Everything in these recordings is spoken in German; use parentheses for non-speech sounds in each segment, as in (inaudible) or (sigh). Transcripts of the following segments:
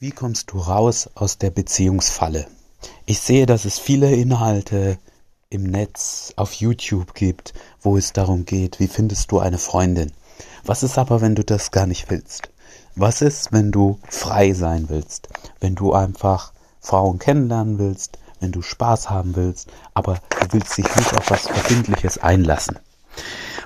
Wie kommst du raus aus der Beziehungsfalle? Ich sehe, dass es viele Inhalte im Netz, auf YouTube gibt, wo es darum geht, wie findest du eine Freundin? Was ist aber, wenn du das gar nicht willst? Was ist, wenn du frei sein willst? Wenn du einfach Frauen kennenlernen willst, wenn du Spaß haben willst, aber du willst dich nicht auf was Verbindliches einlassen.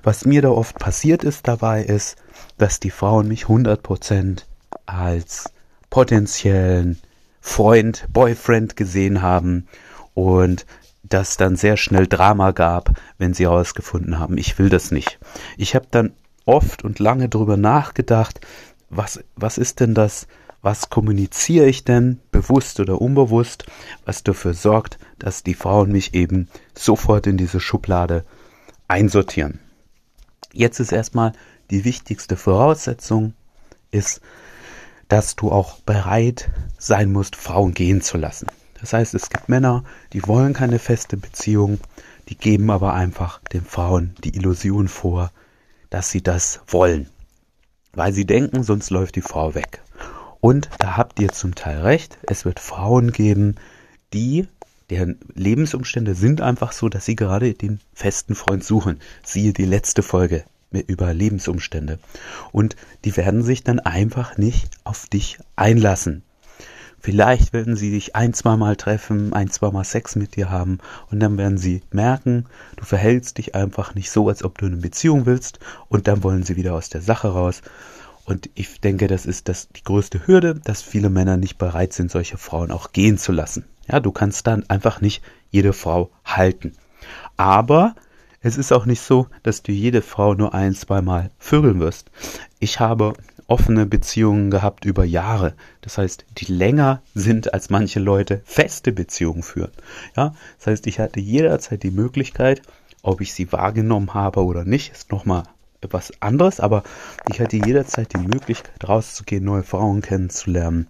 Was mir da oft passiert ist dabei ist, dass die Frauen mich 100% als potenziellen Freund, Boyfriend gesehen haben und das dann sehr schnell Drama gab, wenn sie herausgefunden haben, ich will das nicht. Ich habe dann oft und lange drüber nachgedacht, was, was ist denn das, was kommuniziere ich denn, bewusst oder unbewusst, was dafür sorgt, dass die Frauen mich eben sofort in diese Schublade einsortieren. Jetzt ist erstmal die wichtigste Voraussetzung, ist, dass du auch bereit sein musst, Frauen gehen zu lassen. Das heißt, es gibt Männer, die wollen keine feste Beziehung, die geben aber einfach den Frauen die Illusion vor, dass sie das wollen. Weil sie denken, sonst läuft die Frau weg. Und da habt ihr zum Teil recht, es wird Frauen geben, die, deren Lebensumstände sind einfach so, dass sie gerade den festen Freund suchen. Siehe die letzte Folge über Lebensumstände. Und die werden sich dann einfach nicht auf dich einlassen. Vielleicht werden sie dich ein, zwei Mal treffen, ein, zwei Mal Sex mit dir haben und dann werden sie merken, du verhältst dich einfach nicht so, als ob du eine Beziehung willst und dann wollen sie wieder aus der Sache raus. Und ich denke, das ist das, die größte Hürde, dass viele Männer nicht bereit sind, solche Frauen auch gehen zu lassen. Ja, du kannst dann einfach nicht jede Frau halten. Aber es ist auch nicht so, dass du jede Frau nur ein, zweimal vögeln wirst. Ich habe offene Beziehungen gehabt über Jahre. Das heißt, die länger sind, als manche Leute feste Beziehungen führen. Ja, das heißt, ich hatte jederzeit die Möglichkeit, ob ich sie wahrgenommen habe oder nicht, ist nochmal etwas anderes, aber ich hatte jederzeit die Möglichkeit, rauszugehen, neue Frauen kennenzulernen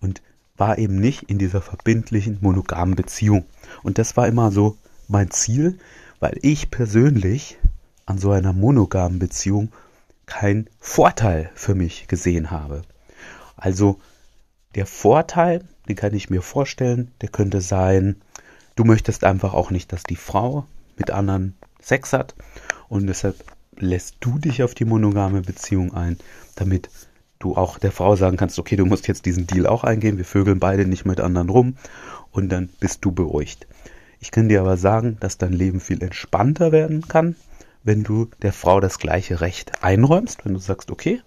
und war eben nicht in dieser verbindlichen, monogamen Beziehung. Und das war immer so mein Ziel, weil ich persönlich an so einer monogamen Beziehung keinen Vorteil für mich gesehen habe. Also der Vorteil, den kann ich mir vorstellen, der könnte sein, du möchtest einfach auch nicht, dass die Frau mit anderen Sex hat und deshalb lässt du dich auf die monogame Beziehung ein, damit du auch der Frau sagen kannst, okay, du musst jetzt diesen Deal auch eingehen, wir vögeln beide nicht mit anderen rum und dann bist du beruhigt. Ich kann dir aber sagen, dass dein Leben viel entspannter werden kann, wenn du der Frau das gleiche Recht einräumst, wenn du sagst, okay,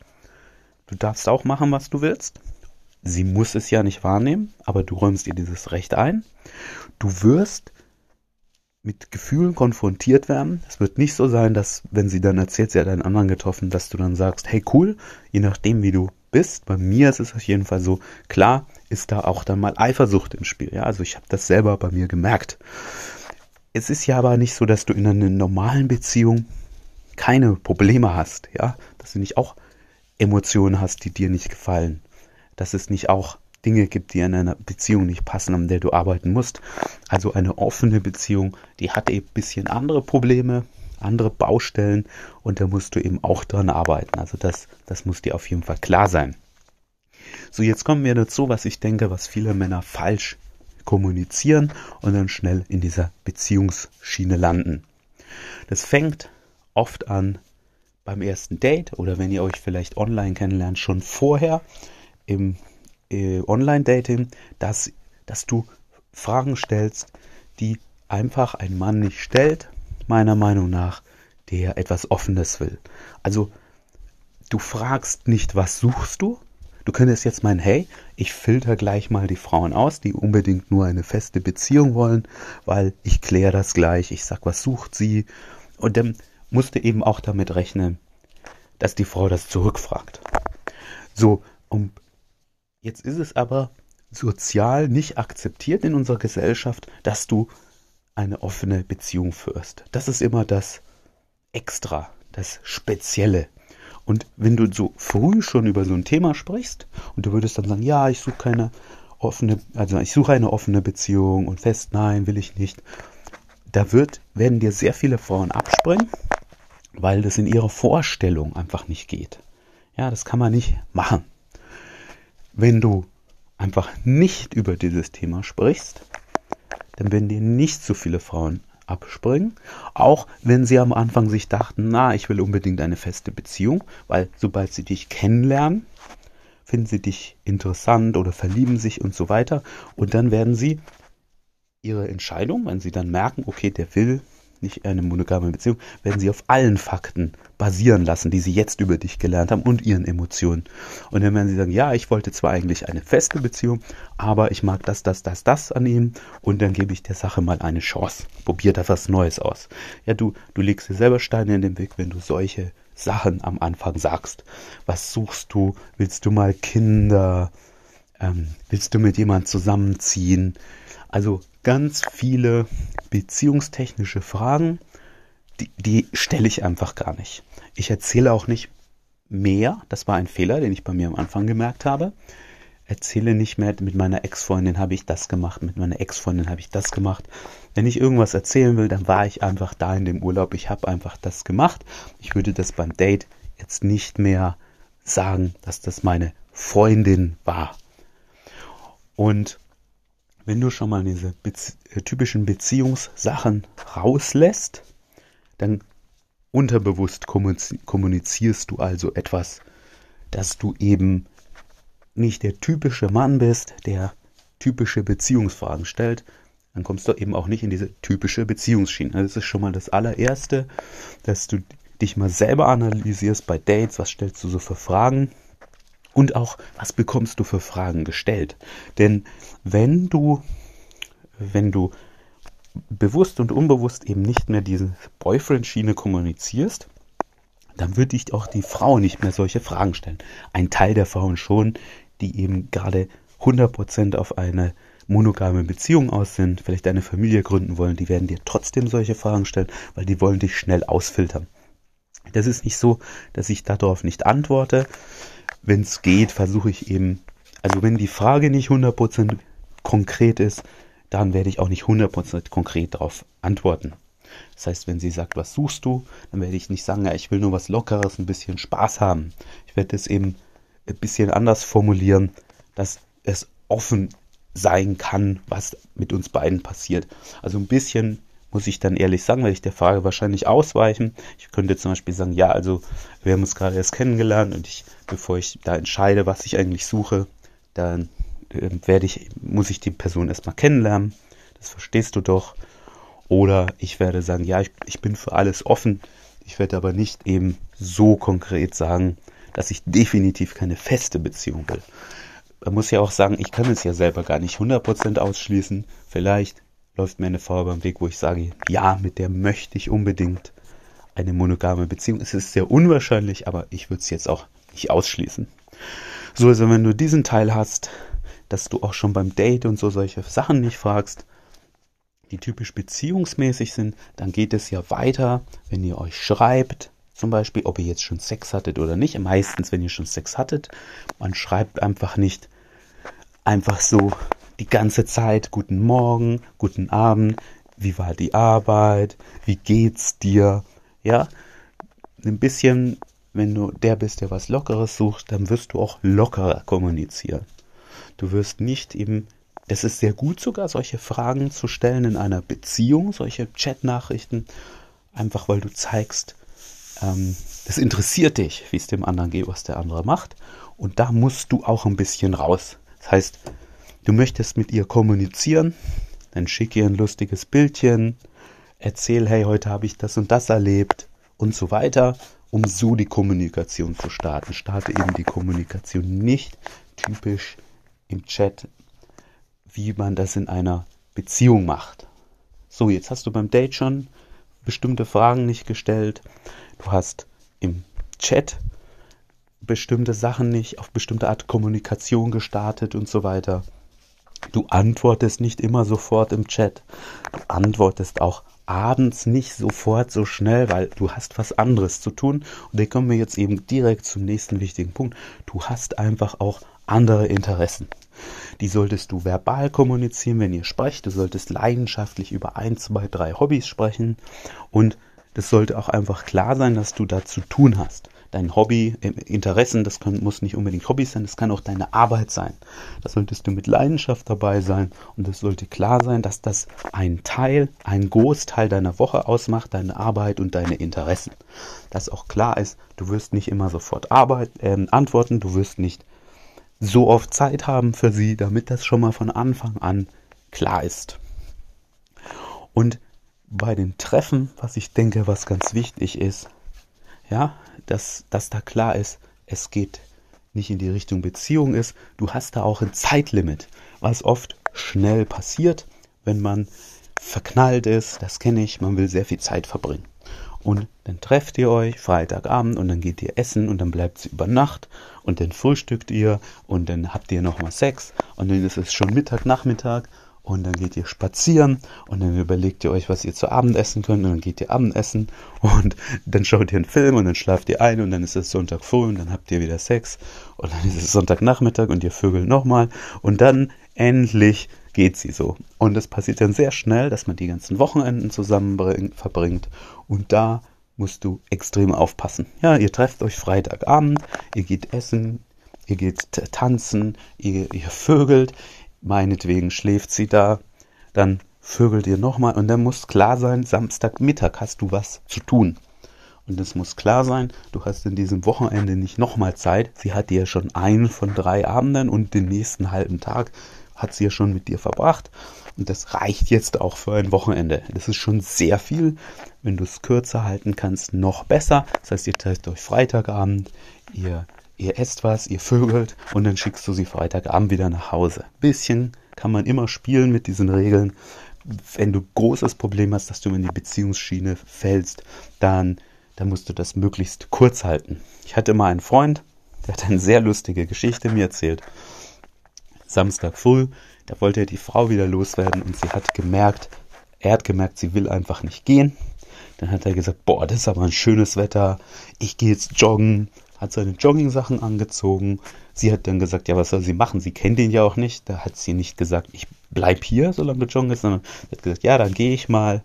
du darfst auch machen, was du willst. Sie muss es ja nicht wahrnehmen, aber du räumst ihr dieses Recht ein. Du wirst mit Gefühlen konfrontiert werden. Es wird nicht so sein, dass, wenn sie dann erzählt, sie hat einen anderen getroffen, dass du dann sagst, hey cool, je nachdem wie du bist. Bei mir ist es auf jeden Fall so, klar ist da auch dann mal Eifersucht im Spiel. Ja, also ich habe das selber bei mir gemerkt. Es ist ja aber nicht so, dass du in einer normalen Beziehung keine Probleme hast, ja, dass du nicht auch Emotionen hast, die dir nicht gefallen, dass es nicht auch Dinge gibt, die in einer Beziehung nicht passen, an der du arbeiten musst. Also eine offene Beziehung, die hat eben ein bisschen andere Probleme, andere Baustellen und da musst du eben auch dran arbeiten. Also das, das muss dir auf jeden Fall klar sein. So, jetzt kommen wir dazu, was ich denke, was viele Männer falsch kommunizieren und dann schnell in dieser Beziehungsschiene landen. Das fängt oft an beim ersten Date oder wenn ihr euch vielleicht online kennenlernt, schon vorher im äh, Online-Dating, dass, dass du Fragen stellst, die einfach ein Mann nicht stellt, meiner Meinung nach, der etwas Offenes will. Also du fragst nicht, was suchst du, Du könntest jetzt meinen, hey, ich filter gleich mal die Frauen aus, die unbedingt nur eine feste Beziehung wollen, weil ich kläre das gleich, ich sag, was sucht sie. Und dann musst du eben auch damit rechnen, dass die Frau das zurückfragt. So, und jetzt ist es aber sozial nicht akzeptiert in unserer Gesellschaft, dass du eine offene Beziehung führst. Das ist immer das Extra, das Spezielle. Und wenn du so früh schon über so ein Thema sprichst und du würdest dann sagen, ja, ich suche keine offene, also ich suche eine offene Beziehung und fest, nein, will ich nicht, da wird, werden dir sehr viele Frauen abspringen, weil das in ihrer Vorstellung einfach nicht geht. Ja, das kann man nicht machen. wenn du einfach nicht über dieses Thema sprichst, dann werden dir nicht so viele Frauen abspringen. Auch wenn sie am Anfang sich dachten, na, ich will unbedingt eine feste Beziehung, weil sobald sie dich kennenlernen, finden sie dich interessant oder verlieben sich und so weiter. Und dann werden sie ihre Entscheidung, wenn sie dann merken, okay, der will nicht eine monogame Beziehung, werden sie auf allen Fakten basieren lassen, die sie jetzt über dich gelernt haben und ihren Emotionen. Und dann werden sie sagen, ja, ich wollte zwar eigentlich eine feste Beziehung, aber ich mag das, das, das, das an ihm und dann gebe ich der Sache mal eine Chance. Probier da was Neues aus. Ja, du, du legst dir selber Steine in den Weg, wenn du solche Sachen am Anfang sagst. Was suchst du? Willst du mal Kinder? Ähm, willst du mit jemand zusammenziehen? Also ganz viele beziehungstechnische Fragen, die, die stelle ich einfach gar nicht. Ich erzähle auch nicht mehr, das war ein Fehler, den ich bei mir am Anfang gemerkt habe. Erzähle nicht mehr, mit meiner Ex-Freundin habe ich das gemacht, mit meiner Ex-Freundin habe ich das gemacht. Wenn ich irgendwas erzählen will, dann war ich einfach da in dem Urlaub, ich habe einfach das gemacht. Ich würde das beim Date jetzt nicht mehr sagen, dass das meine Freundin war. Und wenn du schon mal diese Bezie äh, typischen Beziehungssachen rauslässt, dann unterbewusst kommunizierst du also etwas, dass du eben nicht der typische Mann bist, der typische Beziehungsfragen stellt, dann kommst du eben auch nicht in diese typische Beziehungsschiene. Das ist schon mal das allererste, dass du dich mal selber analysierst bei Dates, was stellst du so für Fragen und auch, was bekommst du für Fragen gestellt. Denn wenn du, wenn du bewusst und unbewusst eben nicht mehr diese Boyfriend-Schiene kommunizierst, dann würde dich auch die Frau nicht mehr solche Fragen stellen. Ein Teil der Frauen schon, die eben gerade 100% auf eine monogame Beziehung aus sind, vielleicht eine Familie gründen wollen, die werden dir trotzdem solche Fragen stellen, weil die wollen dich schnell ausfiltern. Das ist nicht so, dass ich darauf nicht antworte. Wenn es geht, versuche ich eben, also wenn die Frage nicht 100% konkret ist, dann werde ich auch nicht 100% konkret darauf antworten. Das heißt, wenn sie sagt, was suchst du, dann werde ich nicht sagen, ja, ich will nur was Lockeres, ein bisschen Spaß haben. Ich werde es eben ein bisschen anders formulieren, dass es offen sein kann, was mit uns beiden passiert. Also ein bisschen muss ich dann ehrlich sagen, werde ich der Frage wahrscheinlich ausweichen. Ich könnte zum Beispiel sagen, ja, also wir haben uns gerade erst kennengelernt und ich, bevor ich da entscheide, was ich eigentlich suche, dann äh, werde ich, muss ich die Person erstmal kennenlernen. Das verstehst du doch. Oder ich werde sagen, ja, ich, ich bin für alles offen. Ich werde aber nicht eben so konkret sagen, dass ich definitiv keine feste Beziehung will. Man muss ja auch sagen, ich kann es ja selber gar nicht 100% ausschließen. Vielleicht läuft mir eine Frau beim Weg, wo ich sage, ja, mit der möchte ich unbedingt eine monogame Beziehung. Es ist sehr unwahrscheinlich, aber ich würde es jetzt auch nicht ausschließen. So, also wenn du diesen Teil hast, dass du auch schon beim Date und so solche Sachen nicht fragst, die typisch beziehungsmäßig sind, dann geht es ja weiter, wenn ihr euch schreibt, zum Beispiel, ob ihr jetzt schon Sex hattet oder nicht. Meistens, wenn ihr schon Sex hattet, man schreibt einfach nicht einfach so die ganze Zeit guten Morgen, guten Abend, wie war die Arbeit, wie geht's dir, ja, ein bisschen, wenn du der bist, der was Lockeres sucht, dann wirst du auch lockerer kommunizieren. Du wirst nicht eben es ist sehr gut sogar, solche Fragen zu stellen in einer Beziehung, solche Chat-Nachrichten, einfach weil du zeigst, ähm, es interessiert dich, wie es dem anderen geht, was der andere macht. Und da musst du auch ein bisschen raus. Das heißt, du möchtest mit ihr kommunizieren, dann schick ihr ein lustiges Bildchen, erzähl, hey, heute habe ich das und das erlebt und so weiter, um so die Kommunikation zu starten. Starte eben die Kommunikation nicht typisch im Chat wie man das in einer Beziehung macht. So, jetzt hast du beim Date schon bestimmte Fragen nicht gestellt. Du hast im Chat bestimmte Sachen nicht auf bestimmte Art Kommunikation gestartet und so weiter. Du antwortest nicht immer sofort im Chat. Du antwortest auch abends nicht sofort so schnell, weil du hast was anderes zu tun. Und da kommen wir jetzt eben direkt zum nächsten wichtigen Punkt. Du hast einfach auch andere Interessen. Die solltest du verbal kommunizieren, wenn ihr sprecht. Du solltest leidenschaftlich über ein, zwei, drei Hobbys sprechen. Und das sollte auch einfach klar sein, dass du da zu tun hast. Dein Hobby, äh, Interessen, das kann, muss nicht unbedingt Hobby sein, das kann auch deine Arbeit sein. Da solltest du mit Leidenschaft dabei sein und es sollte klar sein, dass das ein Teil, ein Großteil deiner Woche ausmacht, deine Arbeit und deine Interessen. Dass auch klar ist, du wirst nicht immer sofort Arbeit, äh, antworten, du wirst nicht so oft Zeit haben für sie, damit das schon mal von Anfang an klar ist. Und bei den Treffen, was ich denke, was ganz wichtig ist, ja, dass, dass da klar ist, es geht nicht in die Richtung Beziehung ist. Du hast da auch ein Zeitlimit, was oft schnell passiert, wenn man verknallt ist. Das kenne ich, man will sehr viel Zeit verbringen. Und dann trefft ihr euch Freitagabend und dann geht ihr essen und dann bleibt sie über Nacht und dann frühstückt ihr und dann habt ihr nochmal Sex und dann ist es schon Mittag, Nachmittag und dann geht ihr spazieren und dann überlegt ihr euch, was ihr zu Abend essen könnt und dann geht ihr Abendessen und (laughs) dann schaut ihr einen Film und dann schlaft ihr ein und dann ist es Sonntag früh und dann habt ihr wieder Sex und dann ist es Sonntagnachmittag und ihr vögelt nochmal und dann endlich geht sie so. Und das passiert dann sehr schnell, dass man die ganzen Wochenenden zusammen verbringt und da musst du extrem aufpassen. Ja, ihr trefft euch Freitagabend, ihr geht essen, ihr geht tanzen, ihr, ihr vögelt, meinetwegen schläft sie da, dann vögelt ihr nochmal und dann muss klar sein, Samstagmittag hast du was zu tun. Und es muss klar sein, du hast in diesem Wochenende nicht nochmal Zeit. Sie hat dir schon einen von drei Abenden und den nächsten halben Tag hat sie ja schon mit dir verbracht. Und das reicht jetzt auch für ein Wochenende. Das ist schon sehr viel. Wenn du es kürzer halten kannst, noch besser. Das heißt, ihr trefft euch Freitagabend, ihr ihr esst was, ihr vögelt und dann schickst du sie Freitagabend wieder nach Hause. Bisschen kann man immer spielen mit diesen Regeln. Wenn du großes Problem hast, dass du in die Beziehungsschiene fällst, dann, dann musst du das möglichst kurz halten. Ich hatte mal einen Freund, der hat eine sehr lustige Geschichte mir erzählt. Samstag früh, da wollte er die Frau wieder loswerden und sie hat gemerkt, er hat gemerkt, sie will einfach nicht gehen. Dann hat er gesagt, boah, das ist aber ein schönes Wetter, ich gehe jetzt joggen, hat seine Jogging-Sachen angezogen. Sie hat dann gesagt, ja, was soll sie machen? Sie kennt ihn ja auch nicht. Da hat sie nicht gesagt, ich bleib hier, solange du joggen ist, sondern hat gesagt, ja, dann gehe ich mal.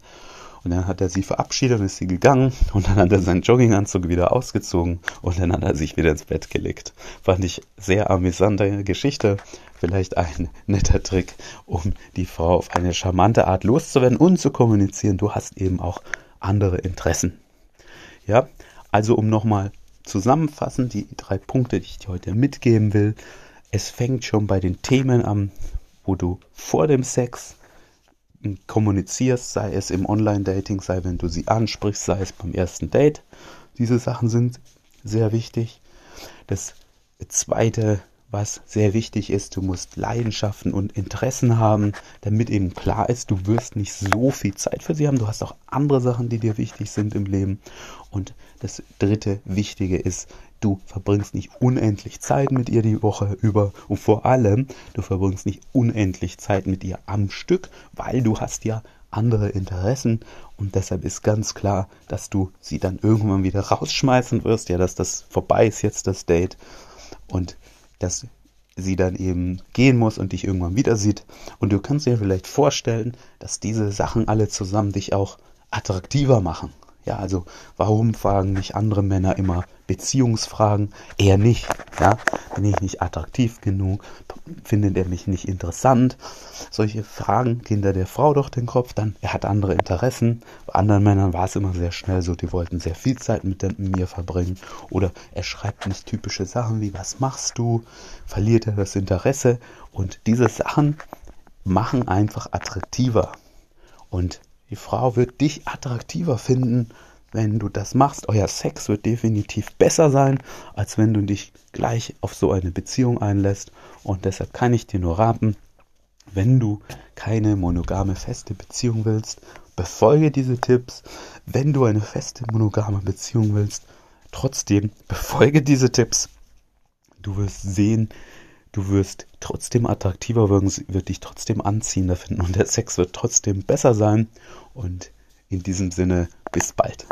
Und dann hat er sie verabschiedet und ist sie gegangen. Und dann hat er seinen Jogginganzug wieder ausgezogen und dann hat er sich wieder ins Bett gelegt. Fand ich sehr amüsante Geschichte. Vielleicht ein netter Trick, um die Frau auf eine charmante Art loszuwerden und zu kommunizieren. Du hast eben auch andere Interessen. Ja, also um nochmal zusammenfassen, die drei Punkte, die ich dir heute mitgeben will. Es fängt schon bei den Themen an, wo du vor dem Sex kommunizierst, sei es im Online-Dating, sei wenn du sie ansprichst, sei es beim ersten Date. Diese Sachen sind sehr wichtig. Das zweite was sehr wichtig ist, du musst Leidenschaften und Interessen haben, damit eben klar ist, du wirst nicht so viel Zeit für sie haben. Du hast auch andere Sachen, die dir wichtig sind im Leben. Und das dritte Wichtige ist, du verbringst nicht unendlich Zeit mit ihr die Woche über und vor allem, du verbringst nicht unendlich Zeit mit ihr am Stück, weil du hast ja andere Interessen und deshalb ist ganz klar, dass du sie dann irgendwann wieder rausschmeißen wirst, ja, dass das vorbei ist jetzt das Date und dass sie dann eben gehen muss und dich irgendwann wieder sieht. Und du kannst dir vielleicht vorstellen, dass diese Sachen alle zusammen dich auch attraktiver machen. Ja, also warum fragen nicht andere Männer immer Beziehungsfragen? Eher nicht. Ja, bin ich nicht attraktiv genug? Findet er mich nicht interessant? Solche Fragen gehen da der Frau durch den Kopf. Dann, er hat andere Interessen. Bei anderen Männern war es immer sehr schnell so, die wollten sehr viel Zeit mit, mir verbringen. Oder er schreibt nicht typische Sachen wie, was machst du? Verliert er das Interesse? Und diese Sachen machen einfach attraktiver. Und die Frau wird dich attraktiver finden, wenn du das machst. Euer Sex wird definitiv besser sein, als wenn du dich gleich auf so eine Beziehung einlässt. Und deshalb kann ich dir nur raten, wenn du keine monogame feste Beziehung willst, befolge diese Tipps. Wenn du eine feste monogame Beziehung willst, trotzdem befolge diese Tipps. Du wirst sehen, du wirst trotzdem attraktiver wirken, wird dich trotzdem anziehender finden und der Sex wird trotzdem besser sein. Und in diesem Sinne, bis bald.